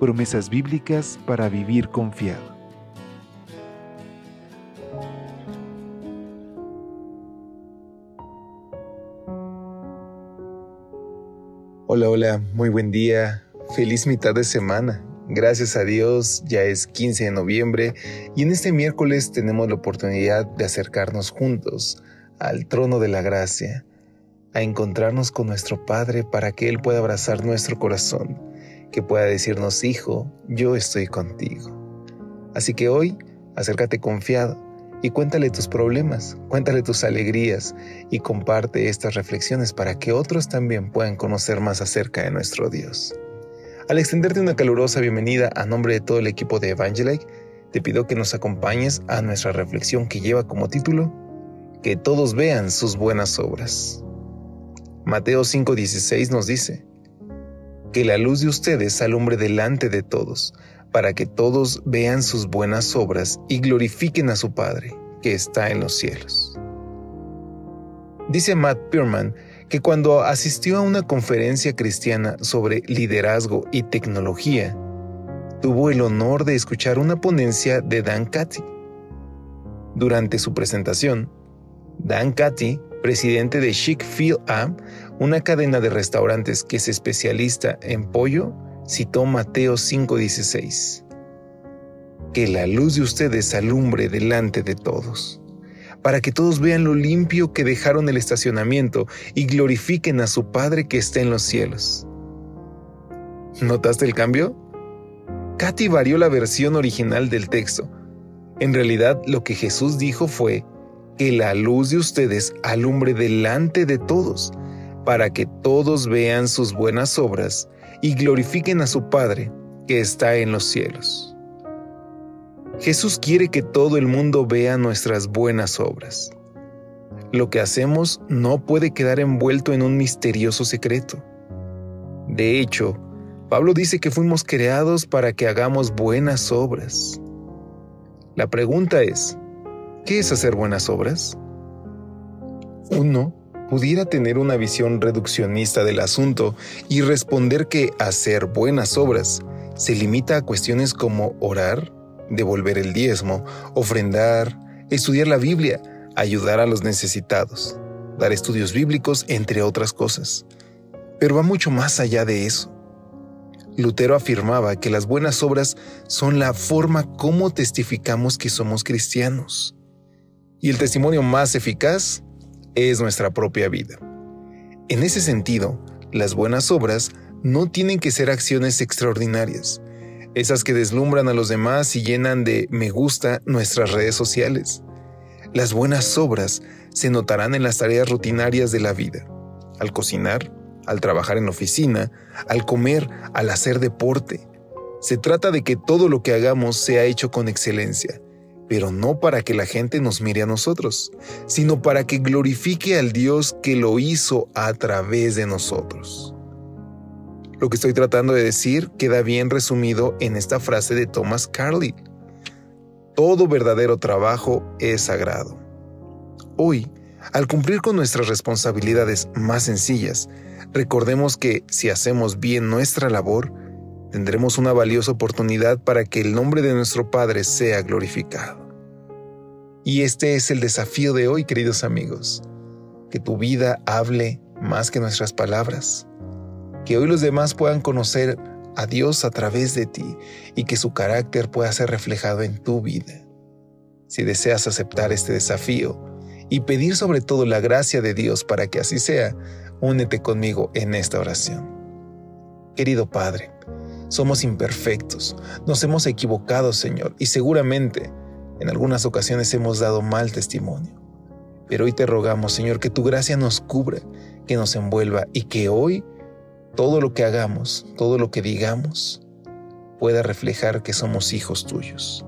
Promesas bíblicas para vivir confiado. Hola, hola, muy buen día, feliz mitad de semana. Gracias a Dios, ya es 15 de noviembre y en este miércoles tenemos la oportunidad de acercarnos juntos al trono de la gracia, a encontrarnos con nuestro Padre para que Él pueda abrazar nuestro corazón, que pueda decirnos, Hijo, yo estoy contigo. Así que hoy, acércate confiado y cuéntale tus problemas, cuéntale tus alegrías y comparte estas reflexiones para que otros también puedan conocer más acerca de nuestro Dios. Al extenderte una calurosa bienvenida a nombre de todo el equipo de Evangelike, te pido que nos acompañes a nuestra reflexión que lleva como título Que todos vean sus buenas obras. Mateo 5:16 nos dice, Que la luz de ustedes alumbre delante de todos, para que todos vean sus buenas obras y glorifiquen a su Padre, que está en los cielos. Dice Matt Pierman que cuando asistió a una conferencia cristiana sobre liderazgo y tecnología, tuvo el honor de escuchar una ponencia de Dan Cathy. Durante su presentación, Dan Cathy, presidente de Chic Fil A, una cadena de restaurantes que es especialista en pollo, citó Mateo 5:16. Que la luz de ustedes alumbre delante de todos, para que todos vean lo limpio que dejaron el estacionamiento y glorifiquen a su Padre que está en los cielos. ¿Notaste el cambio? Katy varió la versión original del texto. En realidad lo que Jesús dijo fue, que la luz de ustedes alumbre delante de todos, para que todos vean sus buenas obras y glorifiquen a su Padre que está en los cielos. Jesús quiere que todo el mundo vea nuestras buenas obras. Lo que hacemos no puede quedar envuelto en un misterioso secreto. De hecho, Pablo dice que fuimos creados para que hagamos buenas obras. La pregunta es, ¿qué es hacer buenas obras? Uno pudiera tener una visión reduccionista del asunto y responder que hacer buenas obras se limita a cuestiones como orar, devolver el diezmo, ofrendar, estudiar la Biblia, ayudar a los necesitados, dar estudios bíblicos, entre otras cosas. Pero va mucho más allá de eso. Lutero afirmaba que las buenas obras son la forma como testificamos que somos cristianos. Y el testimonio más eficaz es nuestra propia vida. En ese sentido, las buenas obras no tienen que ser acciones extraordinarias, esas que deslumbran a los demás y llenan de me gusta nuestras redes sociales. Las buenas obras se notarán en las tareas rutinarias de la vida, al cocinar, al trabajar en oficina, al comer, al hacer deporte. Se trata de que todo lo que hagamos sea hecho con excelencia, pero no para que la gente nos mire a nosotros, sino para que glorifique al Dios que lo hizo a través de nosotros. Lo que estoy tratando de decir queda bien resumido en esta frase de Thomas Carlyle. Todo verdadero trabajo es sagrado. Hoy, al cumplir con nuestras responsabilidades más sencillas, recordemos que si hacemos bien nuestra labor, tendremos una valiosa oportunidad para que el nombre de nuestro Padre sea glorificado. Y este es el desafío de hoy, queridos amigos, que tu vida hable más que nuestras palabras, que hoy los demás puedan conocer a Dios a través de ti y que su carácter pueda ser reflejado en tu vida. Si deseas aceptar este desafío y pedir sobre todo la gracia de Dios para que así sea, únete conmigo en esta oración. Querido Padre, somos imperfectos, nos hemos equivocado, Señor, y seguramente en algunas ocasiones hemos dado mal testimonio. Pero hoy te rogamos, Señor, que tu gracia nos cubra, que nos envuelva y que hoy todo lo que hagamos, todo lo que digamos, pueda reflejar que somos hijos tuyos.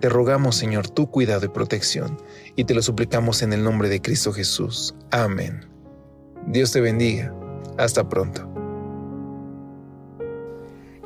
Te rogamos, Señor, tu cuidado y protección, y te lo suplicamos en el nombre de Cristo Jesús. Amén. Dios te bendiga. Hasta pronto.